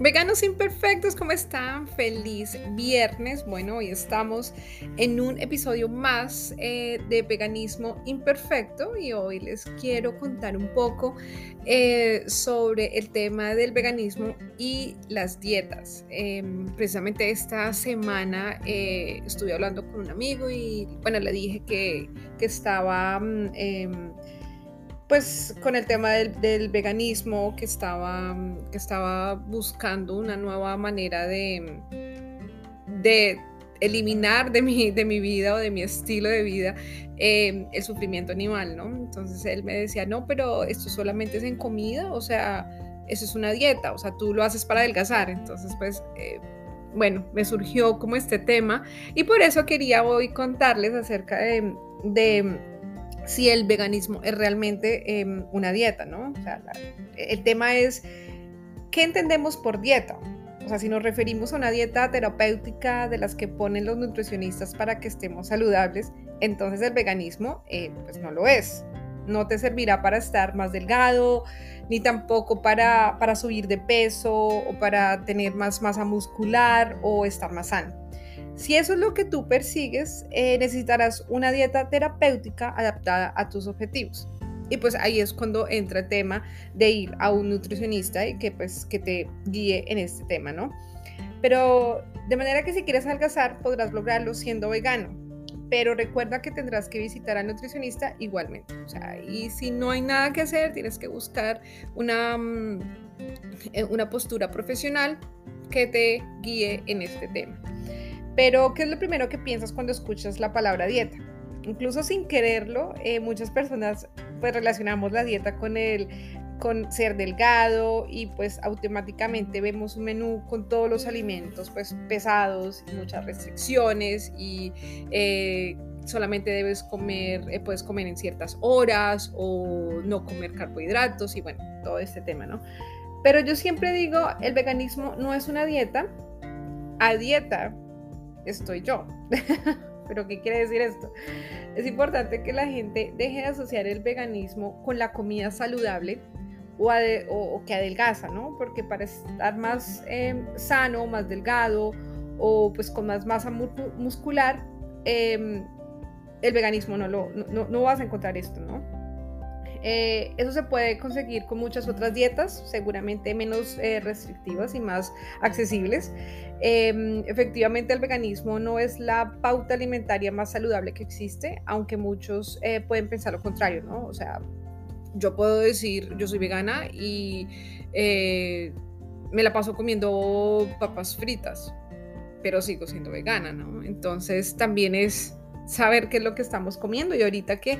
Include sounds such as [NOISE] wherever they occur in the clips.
Veganos imperfectos, ¿cómo están? Feliz viernes. Bueno, hoy estamos en un episodio más eh, de veganismo imperfecto y hoy les quiero contar un poco eh, sobre el tema del veganismo y las dietas. Em, precisamente esta semana eh, estuve hablando con un amigo y bueno, le dije que, que estaba... Pues con el tema del, veganismo que estaba, que estaba buscando una nueva manera de, de eliminar de mi, de mi vida o de mi estilo de vida em, el sufrimiento animal, ¿no? Entonces él me decía, no, pero esto solamente es en comida, o sea, eso es una dieta, o sea, tú lo haces para adelgazar. Entonces, pues, eh, bueno, me surgió como este tema y por eso quería hoy contarles acerca de si el veganismo es realmente em, una dieta, ¿no? O sea, el tema es, ¿qué entendemos por dieta? O sea, si nos referimos a una dieta terapéutica de las que ponen los nutricionistas para que estemos saludables, entonces el veganismo eh, pues no lo es. No te servirá para estar más delgado, ni tampoco para, para subir de peso o para tener más masa muscular o estar más sano. Si eso es lo que tú persigues, eh, necesitarás una dieta terapéutica adaptada a tus objetivos. Y pues ahí es cuando entra el tema de ir a un nutricionista y que pues que te guíe en este tema, ¿no? Pero de manera que si quieres adelgazar podrás lograrlo siendo vegano. Pero recuerda que tendrás que visitar al nutricionista igualmente. O sea, y si no hay nada que hacer, tienes que buscar una, mm, eh, una postura profesional que te guíe en este tema. Pero, ¿qué es lo primero que piensas cuando escuchas la palabra dieta? Incluso sin quererlo, eh, muchas personas pues relacionamos la dieta con el con ser delgado y pues automáticamente vemos un menú con todos los alimentos pues pesados muchas restricciones y eh, solamente debes comer, eh, puedes comer en ciertas horas o no comer carbohidratos y bueno, todo este tema, ¿no? Pero yo siempre digo, el veganismo no es una dieta, a dieta estoy yo. [LAUGHS] Pero ¿qué quiere decir esto? Es importante que la gente deje de asociar el veganismo con la comida saludable o, que adelgaza, ¿no? Porque para estar más em, sano, más delgado o pues con más masa muscular, em, el veganismo no, lo, no vas a encontrar esto, ¿no? Eh, eso se puede conseguir con muchas otras dietas, seguramente menos eh, restrictivas y más accesibles. Em, efectivamente, el veganismo no es la pauta alimentaria más saludable que existe, aunque muchos eh, pueden pensar lo contrario, ¿no? O sea, yo puedo decir, yo soy vegana y me la paso comiendo papas fritas, pero sigo siendo vegana, ¿no? Entonces también es saber qué es lo que estamos comiendo y ahorita que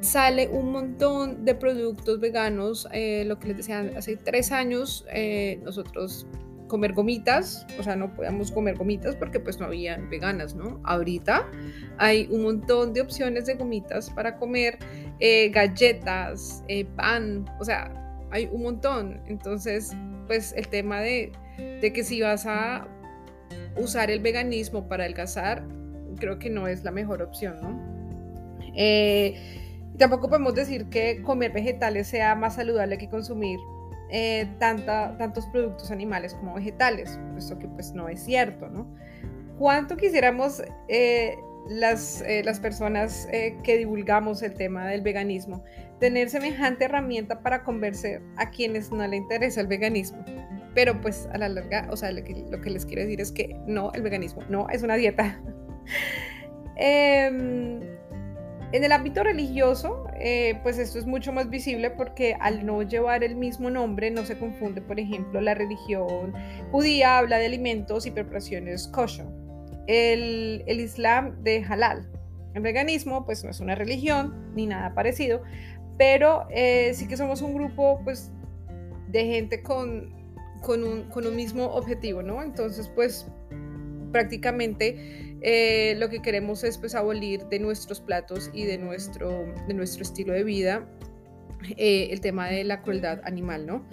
sale un montón de productos veganos. Eh, lo que les decía, hace tres años eh, nosotros comer gomitas, o sea, no podíamos comer gomitas porque pues no había veganas, ¿no? Ahorita hay un montón de opciones de gomitas para comer, eh, galletas, pan, o sea, hay un montón. Entonces, pues el tema de, de que si vas a usar el veganismo para adelgazar, creo que no es la mejor opción, ¿no? Tampoco podemos decir que comer vegetales sea más saludable que consumir eh, tanta, tantos productos animales como vegetales, puesto que pues no es cierto, ¿no? ¿Cuánto quisiéramos eh, las, eh, las personas que divulgamos el tema del veganismo tener semejante herramienta para convencer a quienes no le interesa el veganismo? Pero pues a la larga, o sea, lo que, lo que les quiero decir es que no, el veganismo no es una dieta. [LAUGHS] eh, en el ámbito religioso, eh, pues esto es mucho más visible porque al no llevar el mismo nombre no se confunde, por ejemplo, la religión judía habla de alimentos y preparaciones kosher, el, Islam de halal. El veganismo pues no es una religión ni nada parecido, pero eh, sí que somos un grupo pues de gente con, un, con un mismo objetivo, ¿no? Entonces pues prácticamente eh, lo que queremos es pues abolir de nuestros platos y de nuestro, de nuestro estilo de vida eh, el tema de la crueldad animal, ¿no?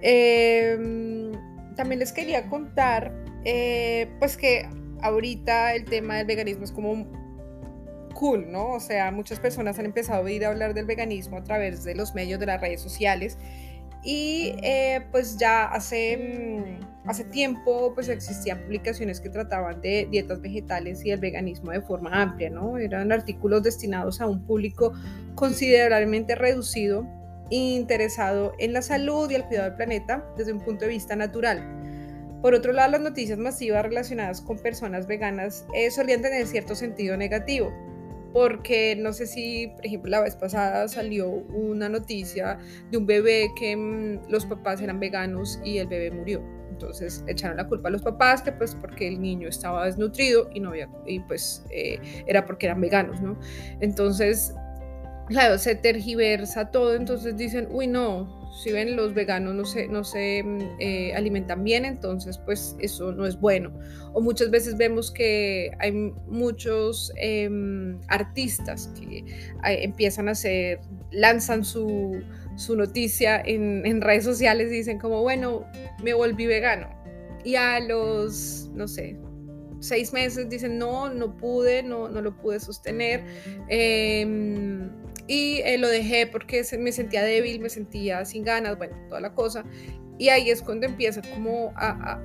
Em, también les quería contar eh, pues que ahorita el tema del veganismo es como cool, ¿no? O sea, muchas personas han empezado a oír hablar del veganismo a través de los medios de las redes sociales y pues ya hace, mm, hace tiempo pues existían publicaciones que trataban de dietas vegetales y el veganismo de forma amplia, ¿no? Eran artículos destinados a un público considerablemente reducido interesado en la salud y el cuidado del planeta desde un punto de vista natural. Por otro lado, las noticias masivas relacionadas con personas veganas eh, solían tener cierto sentido negativo, porque no sé si, por ejemplo, la vez pasada salió una noticia de un bebé que mm, los papás eran veganos y el bebé murió. Entonces echaron la culpa a los papás que pues porque el niño estaba desnutrido y no había y pues eh, era porque eran veganos, ¿no? Entonces claro, se tergiversa todo, entonces dicen, uy, no, si ven los veganos no se, no se mm, eh, alimentan bien, entonces pues eso no es bueno. O muchas veces vemos que hay muchos em, artistas que empiezan a hacer, lanzan su, su noticia en, en, redes sociales y dicen como, bueno, me volví vegano. Y a los, no sé, seis meses dicen, no, no pude, no, no lo pude sostener. Eh, y eh, lo dejé porque me sentía débil, me sentía sin ganas, bueno, toda la cosa. Y ahí es cuando empieza como a,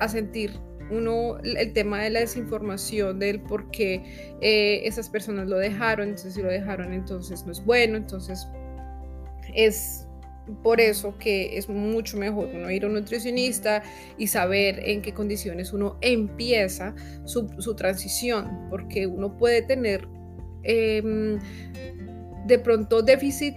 a, sentir uno el tema de la desinformación, del por qué eh, esas personas lo dejaron, entonces si lo dejaron entonces no es bueno, entonces es por eso que es mucho mejor uno ir a un nutricionista y saber en qué condiciones uno empieza su, su transición, porque uno puede tener eh, de pronto déficit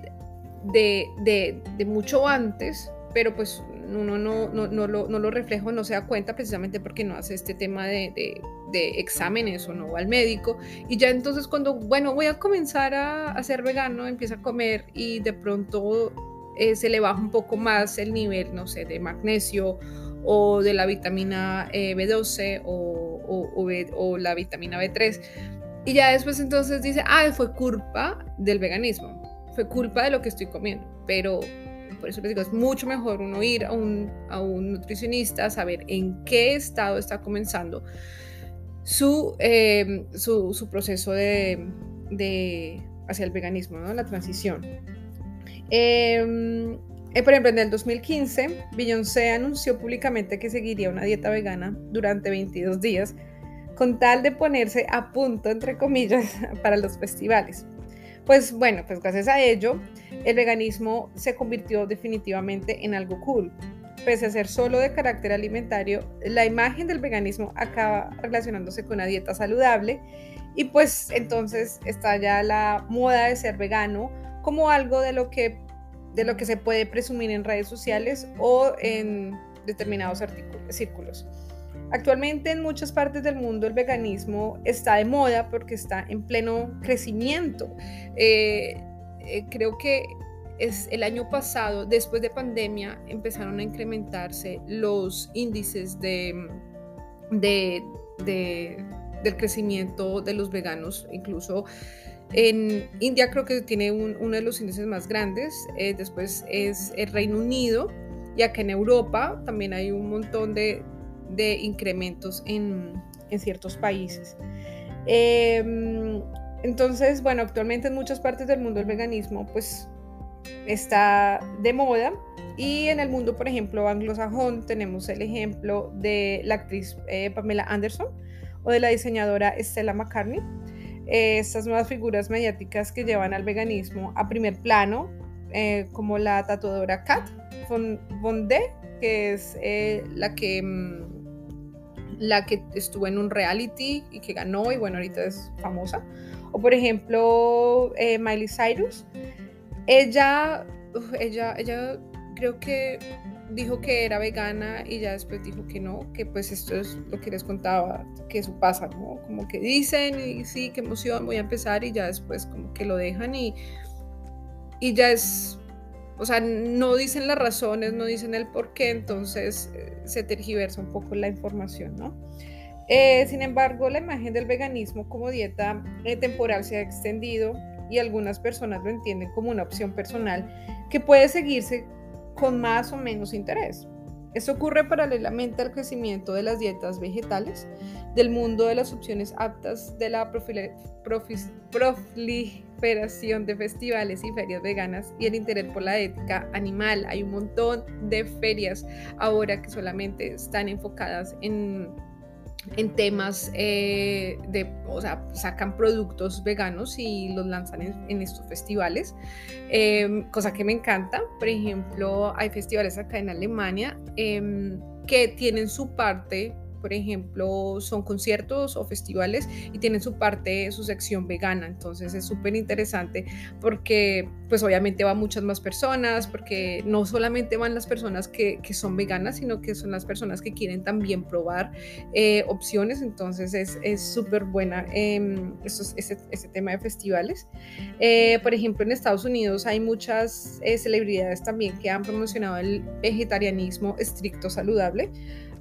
de, de, mucho antes, pero pues uno no, no, no, lo, no lo refleja, no se da cuenta precisamente porque no hace este tema de, de, exámenes o no va al médico. Y ya entonces cuando, bueno, voy a comenzar a, a ser vegano, empieza a comer y de pronto eh, se le baja un poco más el nivel, no sé, de magnesio o de la vitamina eh, B12 o, o, o la vitamina B3 y ya después entonces dice, ah, fue culpa del veganismo, fue culpa de lo que estoy comiendo. Pero por eso les digo, es mucho mejor uno ir a un, a un nutricionista, saber en qué estado está comenzando su, em, su, su proceso de, hacia el veganismo, ¿no? la transición. Em, eh, por ejemplo, en el 2015, Beyoncé anunció públicamente que seguiría una dieta vegana durante 22 días con tal de ponerse a punto, entre comillas, [LAUGHS] para los festivales. Pues bueno, pues gracias a ello, el veganismo se convirtió definitivamente en algo cool. Pese a ser solo de carácter alimentario, la imagen del veganismo acaba relacionándose con una dieta saludable y pues entonces está ya la moda de ser vegano como algo de lo que, de lo que se puede presumir en redes sociales o en determinados círculos. Actualmente en muchas partes del mundo el veganismo está de moda porque está en pleno crecimiento. Eh, eh, creo que es el año pasado, después de pandemia, empezaron a incrementarse los índices de, de, del crecimiento de los veganos, incluso en India creo que tiene uno de los índices más grandes, eh, después es el Reino Unido y acá en Europa también hay un montón de, de incrementos en, ciertos países. Em, entonces, bueno, actualmente en muchas partes del mundo el veganismo pues está de moda y en el mundo, por ejemplo, anglosajón tenemos el ejemplo de la actriz eh, Pamela Anderson o de la diseñadora Stella McCartney. estas nuevas figuras mediáticas que llevan al veganismo a primer plano, eh, como la tatuadora Kat von, von D, que es eh, la que mm, la que estuvo en un reality y que ganó y bueno, ahorita es famosa. O por ejemplo, eh, Miley Cyrus. Ella, ella, ella creo que dijo que era vegana y ya después dijo que no, que pues esto es lo que les contaba, que eso pasa, ¿no? Como que dicen y sí, qué emoción, voy a empezar y ya después como que lo dejan y, y ya es o sea, no dicen las razones, no dicen el por qué, entonces eh, se tergiversa un poco la información, ¿no? Eh, sin embargo, la imagen del veganismo como dieta eh, temporal se ha extendido y algunas personas lo entienden como una opción personal que puede seguirse con más o menos interés. Esto ocurre paralelamente al crecimiento de las dietas vegetales, del mundo de las opciones aptas, de la proliferación de festivales y ferias veganas y el interés por la ética animal. Hay un montón de ferias ahora que solamente están enfocadas en en temas eh, de, o sea, sacan productos veganos y los lanzan en, estos festivales, em, cosa que me encanta. Por ejemplo, hay festivales acá en Alemania em, que tienen su parte por ejemplo, son conciertos o festivales y tienen su parte, su sección vegana. Entonces es súper interesante porque pues obviamente van muchas más personas, porque no solamente van las personas que, que son veganas, sino que son las personas que quieren también probar eh, opciones. Entonces es súper buena eh, ese, ese, tema de festivales. Eh, por ejemplo, en Estados Unidos hay muchas eh, celebridades también que han promocionado el vegetarianismo estricto saludable.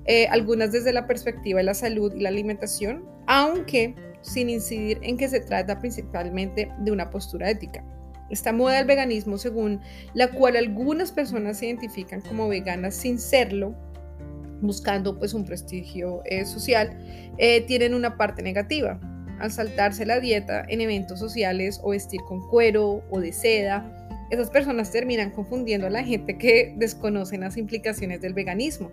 Eh, algunas desde la perspectiva de la salud y la alimentación, aunque sin incidir en que se trata principalmente de una postura ética. Esta moda del veganismo, según la cual algunas personas se identifican como veganas sin serlo, buscando pues un prestigio eh, social, eh, tienen una parte negativa. Al saltarse la dieta en eventos sociales o vestir con cuero o de seda, esas personas terminan confundiendo a la gente que desconocen las implicaciones del veganismo.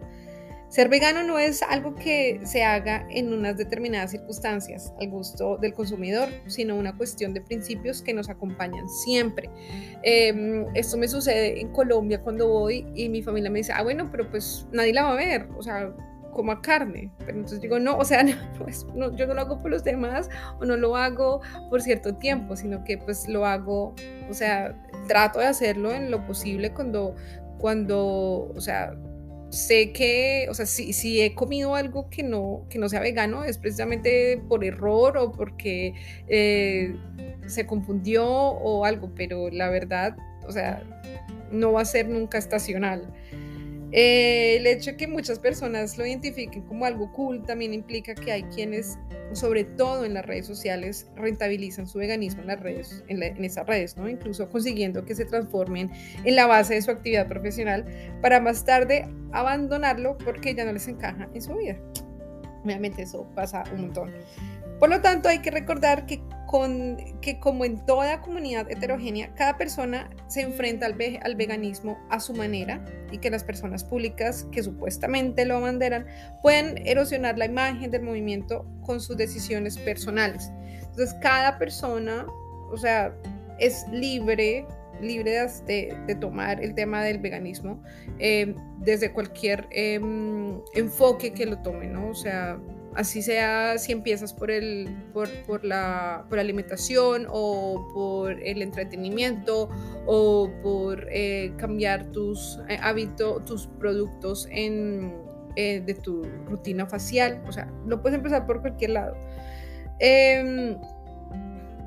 Ser vegano no es algo que se haga en unas determinadas circunstancias al gusto del consumidor, sino una cuestión de principios que nos acompañan siempre. Em, esto me sucede en Colombia cuando voy y mi familia me dice, ah, bueno, pero pues nadie la va a ver, o sea, como carne. Pero entonces digo, no, o sea, [LAUGHS] pues, no, yo no lo hago por los demás o no lo hago por cierto tiempo, sino que pues lo hago, o sea, trato de hacerlo en lo posible cuando, cuando, o sea, sé que, o sea, si, si, he comido algo que no, que no sea vegano es precisamente por error o porque eh, se confundió o algo, pero la verdad, o sea, no va a ser nunca estacional. Eh, el hecho de que muchas personas lo identifiquen como algo cool también implica que hay quienes, sobre todo en las redes sociales, rentabilizan su veganismo en las redes, en, esas redes, ¿no? Incluso consiguiendo que se transformen en la base de su actividad profesional para más tarde abandonarlo porque ya no les encaja en su vida. Obviamente eso pasa un montón. Por lo tanto, hay que recordar que, con, que como en toda comunidad heterogénea, cada persona se enfrenta al, al, veganismo a su manera y que las personas públicas que supuestamente lo abanderan pueden erosionar la imagen del movimiento con sus decisiones personales. Entonces, cada persona, o sea, es libre libre de, de, tomar el tema del veganismo eh, desde cualquier eh, enfoque que lo tome, ¿no? O sea, así sea si empiezas por, el, por, por, la, por alimentación o por el entretenimiento o por eh, cambiar tus eh, hábitos, tus productos en, eh, de tu rutina facial. O sea, lo puedes empezar por cualquier lado. Em,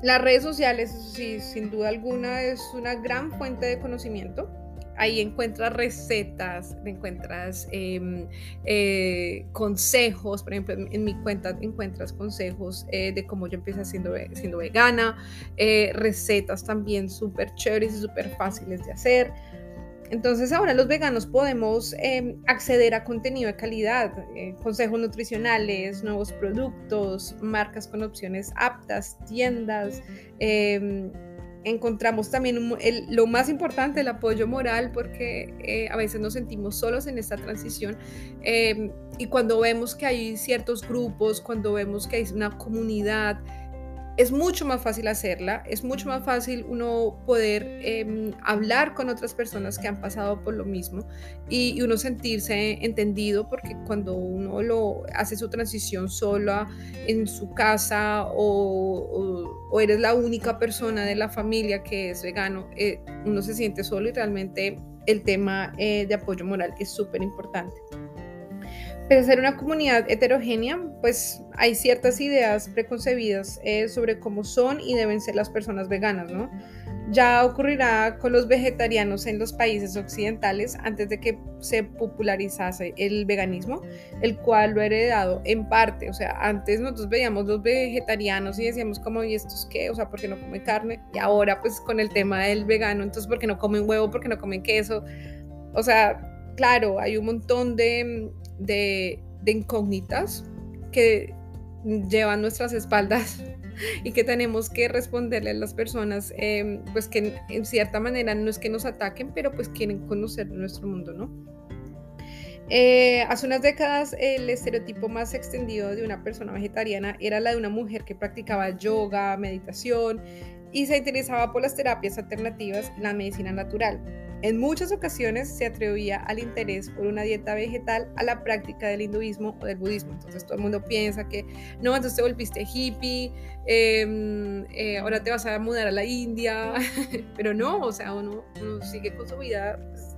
las redes sociales, sí, sin duda alguna, es una gran fuente de conocimiento ahí encuentras recetas, encuentras em, eh, consejos, por ejemplo, en, mi cuenta encuentras consejos eh, de cómo yo empecé siendo, siendo vegana, eh, recetas también súper chéveres y súper fáciles de hacer. Entonces ahora los veganos podemos em, acceder a contenido de calidad, consejos nutricionales, nuevos productos, marcas con opciones aptas, tiendas, em, encontramos también lo más importante, el apoyo moral, porque eh, a veces nos sentimos solos en esta transición em, y cuando vemos que hay ciertos grupos, cuando vemos que hay una comunidad, es mucho más fácil hacerla, es mucho más fácil uno poder em, hablar con otras personas que han pasado por lo mismo y, uno sentirse entendido porque cuando uno lo hace su transición sola en su casa o, eres la única persona de la familia que es vegano, eh, uno se siente solo y realmente el tema eh, de apoyo moral es súper importante. Pese a ser una comunidad heterogénea, pues hay ciertas ideas preconcebidas eh, sobre cómo son y deben ser las personas veganas, ¿no? Ya ocurrirá con los vegetarianos en los países occidentales antes de que se popularizase el veganismo, el cual lo ha heredado en parte. O sea, antes nosotros veíamos los vegetarianos y decíamos como, ¿y estos qué? O sea, ¿por qué no comen carne? Y ahora pues con el tema del vegano, entonces, ¿por qué no comen huevo? ¿Por qué no comen queso? O sea, claro, hay un montón de, de, incógnitas que llevan nuestras espaldas [LAUGHS] y que tenemos que responderle a las personas, em, pues que en cierta manera no es que nos ataquen, pero pues quieren conocer nuestro mundo, ¿no? Eh, hace unas décadas el estereotipo más extendido de una persona vegetariana era la de una mujer que practicaba yoga, meditación y se interesaba por las terapias alternativas y la medicina natural. En muchas ocasiones se atribuía al interés por una dieta vegetal a la práctica del hinduismo o del budismo. Entonces todo el mundo piensa que no, entonces te volviste hippie, em, eh, ahora te vas a mudar a la India, [LAUGHS] pero no, o sea, uno, sigue con su vida pues,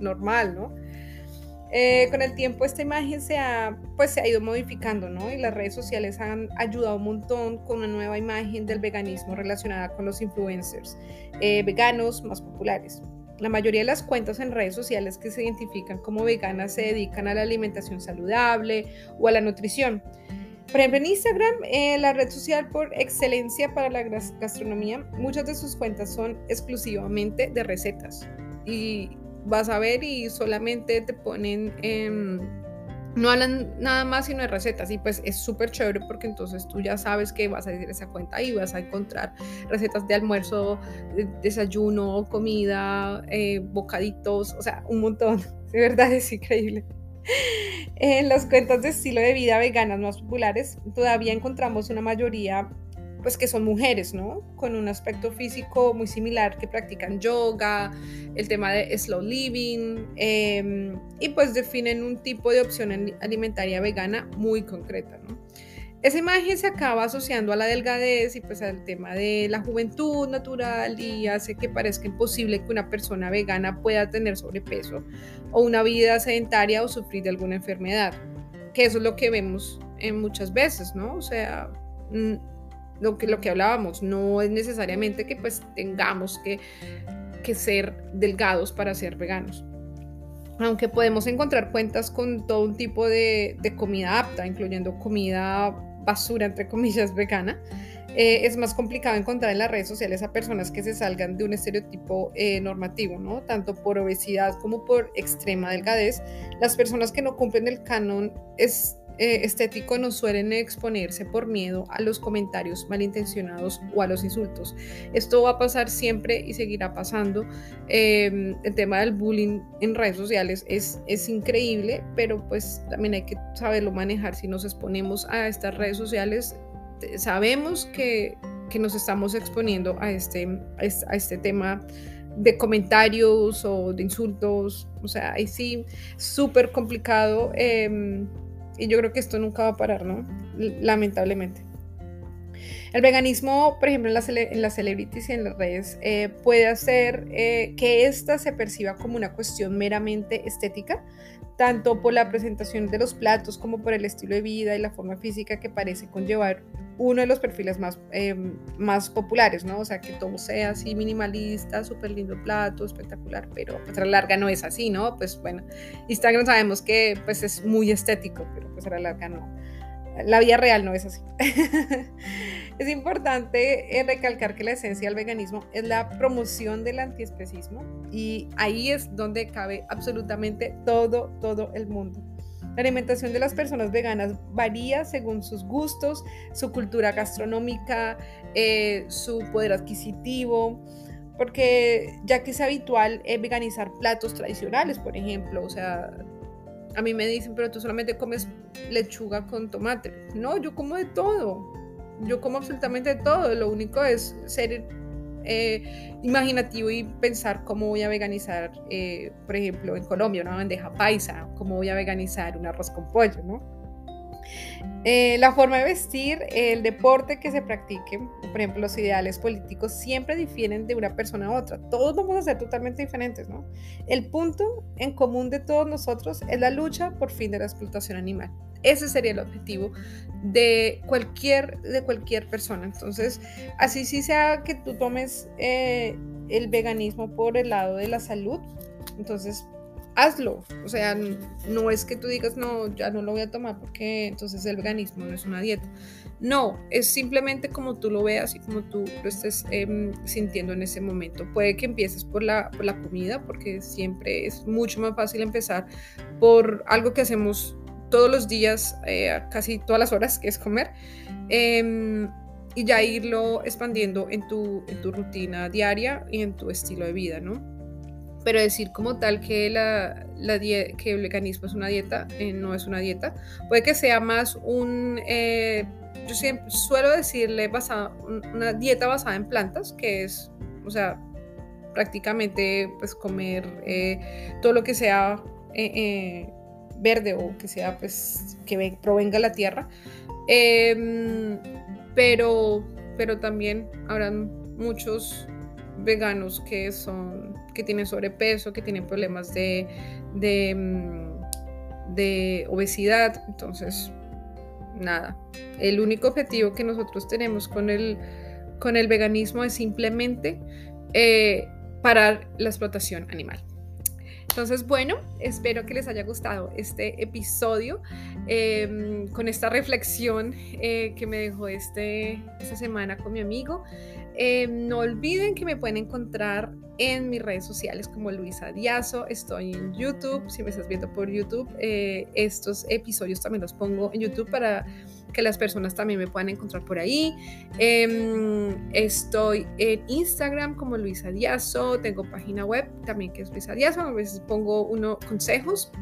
normal, ¿no? Eh, con el tiempo esta imagen se ha, pues, se ha ido modificando, ¿no? Y las redes sociales han ayudado un montón con una nueva imagen del veganismo relacionada con los influencers eh, veganos más populares. La mayoría de las cuentas en redes sociales que se identifican como veganas se dedican a la alimentación saludable o a la nutrición. Por ejemplo, en Instagram, eh, la red social por excelencia para la gastronomía, muchas de sus cuentas son exclusivamente de recetas. Y vas a ver y solamente te ponen, no hablan nada más sino de recetas y pues es súper chévere porque entonces tú ya sabes que vas a ir esa cuenta y vas a encontrar recetas de almuerzo, desayuno, comida, eh, bocaditos, o sea, un montón, de verdad es increíble. En las cuentas de estilo de vida veganas más populares todavía encontramos una mayoría pues que son mujeres, ¿no? Con un aspecto físico muy similar, que practican yoga, el tema de slow living, em, y pues definen un tipo de opción alimentaria vegana muy concreta, ¿no? Esa imagen se acaba asociando a la delgadez y pues al tema de la juventud natural y hace que parezca imposible que una persona vegana pueda tener sobrepeso o una vida sedentaria o sufrir de alguna enfermedad, que eso es lo que vemos en muchas veces, ¿no? O sea, lo que, lo que hablábamos, no es necesariamente que pues tengamos que, que ser delgados para ser veganos. Aunque podemos encontrar cuentas con todo un tipo de, de comida apta, incluyendo comida basura, entre comillas, vegana, eh, es más complicado encontrar en las redes sociales a personas que se salgan de un estereotipo eh, normativo, ¿no? Tanto por obesidad como por extrema delgadez. Las personas que no cumplen el canon es, eh, estético no suelen exponerse por miedo a los comentarios malintencionados o a los insultos. Esto va a pasar siempre y seguirá pasando. Em, el tema del bullying en redes sociales es, es increíble, pero pues también hay que saberlo manejar. Si nos exponemos a estas redes sociales, sabemos que, que nos estamos exponiendo a este, a este tema de comentarios o de insultos, o sea, ahí sí, súper complicado. Eh, y yo creo que esto nunca va a parar, ¿no? Lamentablemente. El veganismo, por ejemplo, en las, en las celebrities y en las redes, eh, puede hacer eh, que ésta se perciba como una cuestión meramente estética, tanto por la presentación de los platos como por el estilo de vida y la forma física que parece conllevar uno de los perfiles más, eh, más populares, ¿no? O sea, que todo sea así minimalista, súper lindo plato, espectacular, pero pues a la larga no es así, ¿no? Pues bueno, Instagram sabemos que pues es muy estético, pero pues a la larga no. La vida real no es así. [LAUGHS] Es importante eh, recalcar que la esencia del veganismo es la promoción del antiespecismo y ahí es donde cabe absolutamente todo, todo el mundo. La alimentación de las personas veganas varía según sus gustos, su cultura gastronómica, eh, su poder adquisitivo, porque ya que es habitual eh, veganizar platos tradicionales, por ejemplo, o sea, a mí me dicen, pero tú solamente comes lechuga con tomate. No, yo como de todo yo como absolutamente todo, lo único es ser eh, imaginativo y pensar cómo voy a veganizar, eh, por ejemplo, en Colombia una bandeja paisa, cómo voy a veganizar un arroz con pollo, ¿no? Eh, la forma de vestir, el deporte que se practique, por ejemplo, los ideales políticos siempre difieren de una persona a otra. Todos vamos a ser totalmente diferentes, ¿no? El punto en común de todos nosotros es la lucha por fin de la explotación animal. Ese sería el objetivo de cualquier, de cualquier persona. Entonces, así sí sea que tú tomes eh, el veganismo por el lado de la salud, entonces hazlo. O sea, no es que tú digas, no, ya no lo voy a tomar porque entonces el veganismo no es una dieta. No, es simplemente como tú lo veas y como tú lo estés em, sintiendo en ese momento. Puede que empieces por la, por la comida, porque siempre es mucho más fácil empezar por algo que hacemos todos los días, eh, casi todas las horas, que es comer. Em, y ya irlo expandiendo en tu, en tu rutina diaria y en tu estilo de vida, ¿no? Pero decir como tal que, la, la que el veganismo es una dieta, eh, no es una dieta. Puede que sea más un, eh, yo siempre suelo decirle basada, una dieta basada en plantas, que es, o sea, prácticamente pues comer todo lo que sea verde o que sea pues que provenga la tierra. Em, pero, pero también habrán muchos veganos que son que tienen sobrepeso, que tienen problemas de, de, mm, de obesidad. Entonces, nada. El único objetivo que nosotros tenemos con el, con el veganismo es simplemente eh, parar la explotación animal. Entonces, bueno, espero que les haya gustado este episodio em, con esta reflexión eh, que me dejó este, esta semana con mi amigo. Em, no olviden que me pueden encontrar en mis redes sociales como Luisa Diazo. Estoy en YouTube. Si me estás viendo por YouTube, eh, estos episodios también los pongo en YouTube para que las personas también me puedan encontrar por ahí. Em, estoy en Instagram como Luisa Diazo. Tengo página web también que es Luisa Diazo. A veces pongo unos consejos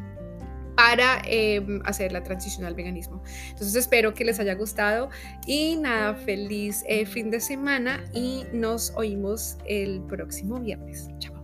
para em, hacer la transición al veganismo. Entonces espero que les haya gustado y nada, feliz eh, fin de semana y nos oímos el próximo viernes. Chao.